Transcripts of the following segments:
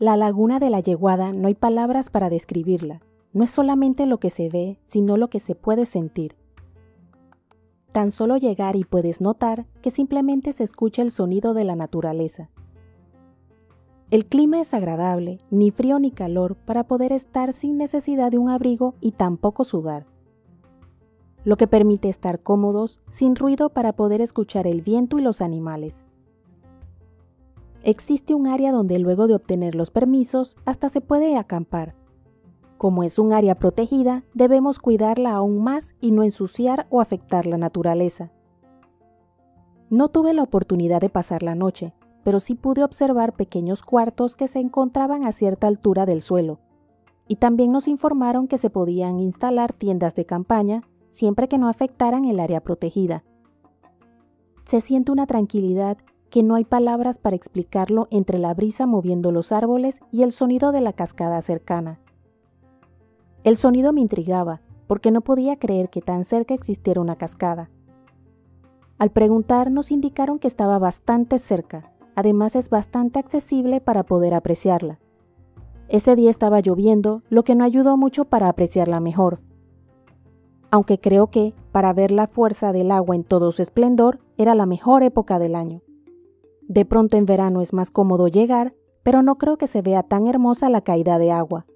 La laguna de la Yeguada no hay palabras para describirla. No es solamente lo que se ve, sino lo que se puede sentir. Tan solo llegar y puedes notar que simplemente se escucha el sonido de la naturaleza. El clima es agradable, ni frío ni calor, para poder estar sin necesidad de un abrigo y tampoco sudar. Lo que permite estar cómodos, sin ruido para poder escuchar el viento y los animales. Existe un área donde luego de obtener los permisos hasta se puede acampar. Como es un área protegida, debemos cuidarla aún más y no ensuciar o afectar la naturaleza. No tuve la oportunidad de pasar la noche, pero sí pude observar pequeños cuartos que se encontraban a cierta altura del suelo. Y también nos informaron que se podían instalar tiendas de campaña siempre que no afectaran el área protegida. Se siente una tranquilidad que no hay palabras para explicarlo entre la brisa moviendo los árboles y el sonido de la cascada cercana. El sonido me intrigaba, porque no podía creer que tan cerca existiera una cascada. Al preguntar nos indicaron que estaba bastante cerca, además es bastante accesible para poder apreciarla. Ese día estaba lloviendo, lo que no ayudó mucho para apreciarla mejor. Aunque creo que, para ver la fuerza del agua en todo su esplendor, era la mejor época del año. De pronto en verano es más cómodo llegar, pero no creo que se vea tan hermosa la caída de agua.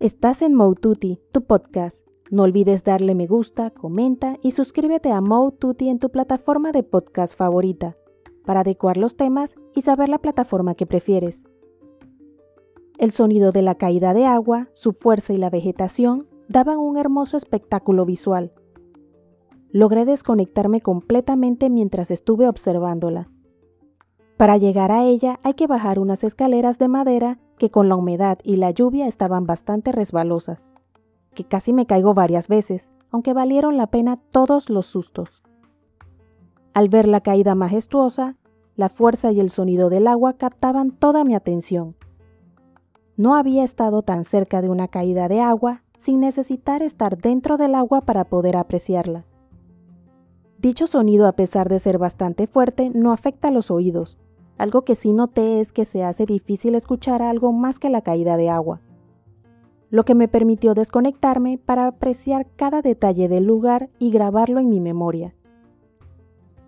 Estás en Moututi, tu podcast. No olvides darle me gusta, comenta y suscríbete a Moututi en tu plataforma de podcast favorita para adecuar los temas y saber la plataforma que prefieres. El sonido de la caída de agua, su fuerza y la vegetación daban un hermoso espectáculo visual logré desconectarme completamente mientras estuve observándola. Para llegar a ella hay que bajar unas escaleras de madera que con la humedad y la lluvia estaban bastante resbalosas, que casi me caigo varias veces, aunque valieron la pena todos los sustos. Al ver la caída majestuosa, la fuerza y el sonido del agua captaban toda mi atención. No había estado tan cerca de una caída de agua sin necesitar estar dentro del agua para poder apreciarla. Dicho sonido, a pesar de ser bastante fuerte, no afecta a los oídos. Algo que sí noté es que se hace difícil escuchar algo más que la caída de agua, lo que me permitió desconectarme para apreciar cada detalle del lugar y grabarlo en mi memoria.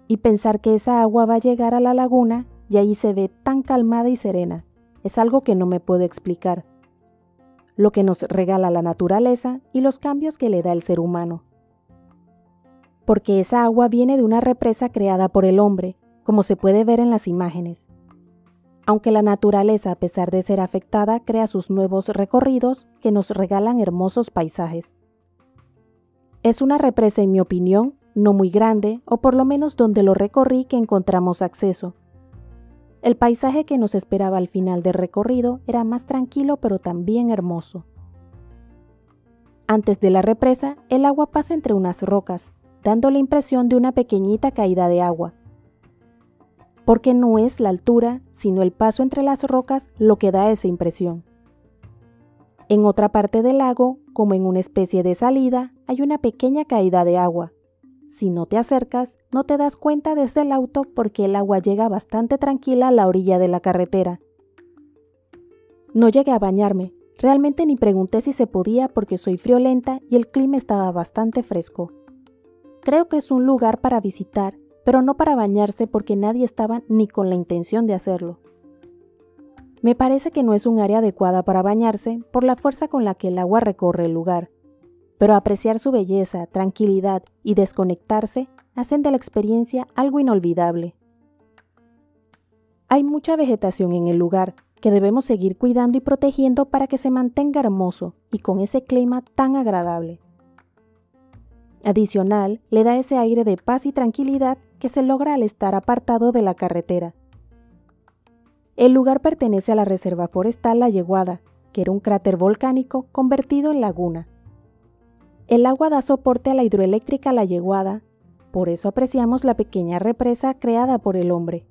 Y pensar que esa agua va a llegar a la laguna y ahí se ve tan calmada y serena, es algo que no me puedo explicar. Lo que nos regala la naturaleza y los cambios que le da el ser humano porque esa agua viene de una represa creada por el hombre, como se puede ver en las imágenes. Aunque la naturaleza, a pesar de ser afectada, crea sus nuevos recorridos que nos regalan hermosos paisajes. Es una represa, en mi opinión, no muy grande, o por lo menos donde lo recorrí que encontramos acceso. El paisaje que nos esperaba al final del recorrido era más tranquilo pero también hermoso. Antes de la represa, el agua pasa entre unas rocas, dando la impresión de una pequeñita caída de agua. Porque no es la altura, sino el paso entre las rocas lo que da esa impresión. En otra parte del lago, como en una especie de salida, hay una pequeña caída de agua. Si no te acercas, no te das cuenta desde el auto porque el agua llega bastante tranquila a la orilla de la carretera. No llegué a bañarme, realmente ni pregunté si se podía porque soy friolenta y el clima estaba bastante fresco. Creo que es un lugar para visitar, pero no para bañarse porque nadie estaba ni con la intención de hacerlo. Me parece que no es un área adecuada para bañarse por la fuerza con la que el agua recorre el lugar, pero apreciar su belleza, tranquilidad y desconectarse hacen de la experiencia algo inolvidable. Hay mucha vegetación en el lugar que debemos seguir cuidando y protegiendo para que se mantenga hermoso y con ese clima tan agradable. Adicional, le da ese aire de paz y tranquilidad que se logra al estar apartado de la carretera. El lugar pertenece a la Reserva Forestal La Yeguada, que era un cráter volcánico convertido en laguna. El agua da soporte a la hidroeléctrica La Yeguada, por eso apreciamos la pequeña represa creada por el hombre.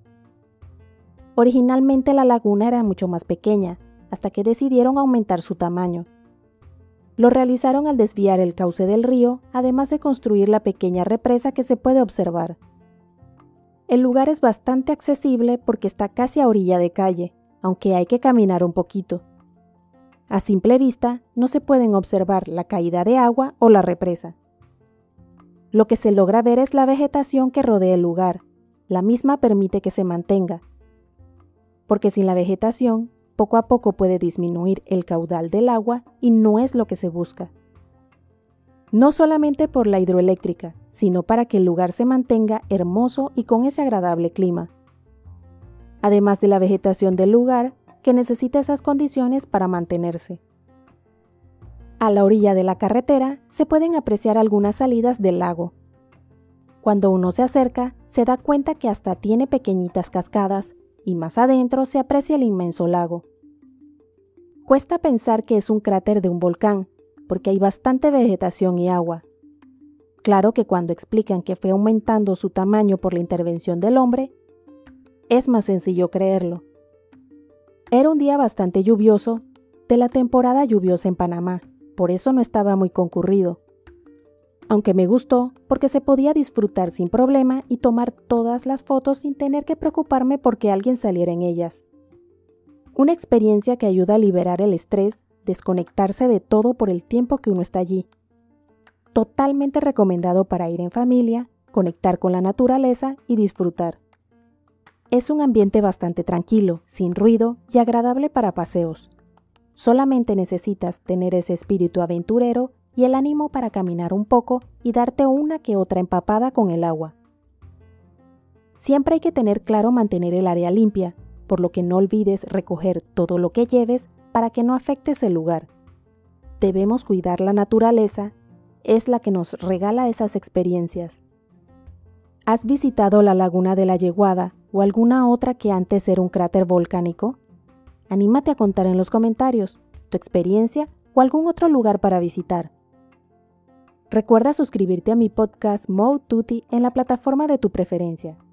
Originalmente la laguna era mucho más pequeña, hasta que decidieron aumentar su tamaño. Lo realizaron al desviar el cauce del río, además de construir la pequeña represa que se puede observar. El lugar es bastante accesible porque está casi a orilla de calle, aunque hay que caminar un poquito. A simple vista no se pueden observar la caída de agua o la represa. Lo que se logra ver es la vegetación que rodea el lugar. La misma permite que se mantenga. Porque sin la vegetación, poco a poco puede disminuir el caudal del agua y no es lo que se busca. No solamente por la hidroeléctrica, sino para que el lugar se mantenga hermoso y con ese agradable clima. Además de la vegetación del lugar, que necesita esas condiciones para mantenerse. A la orilla de la carretera se pueden apreciar algunas salidas del lago. Cuando uno se acerca, se da cuenta que hasta tiene pequeñitas cascadas y más adentro se aprecia el inmenso lago. Cuesta pensar que es un cráter de un volcán, porque hay bastante vegetación y agua. Claro que cuando explican que fue aumentando su tamaño por la intervención del hombre, es más sencillo creerlo. Era un día bastante lluvioso, de la temporada lluviosa en Panamá, por eso no estaba muy concurrido. Aunque me gustó porque se podía disfrutar sin problema y tomar todas las fotos sin tener que preocuparme porque alguien saliera en ellas. Una experiencia que ayuda a liberar el estrés, desconectarse de todo por el tiempo que uno está allí. Totalmente recomendado para ir en familia, conectar con la naturaleza y disfrutar. Es un ambiente bastante tranquilo, sin ruido y agradable para paseos. Solamente necesitas tener ese espíritu aventurero y el ánimo para caminar un poco y darte una que otra empapada con el agua. Siempre hay que tener claro mantener el área limpia, por lo que no olvides recoger todo lo que lleves para que no afectes el lugar. Debemos cuidar la naturaleza, es la que nos regala esas experiencias. ¿Has visitado la laguna de la Yeguada o alguna otra que antes era un cráter volcánico? Anímate a contar en los comentarios tu experiencia o algún otro lugar para visitar. Recuerda suscribirte a mi podcast Mode Tutti en la plataforma de tu preferencia.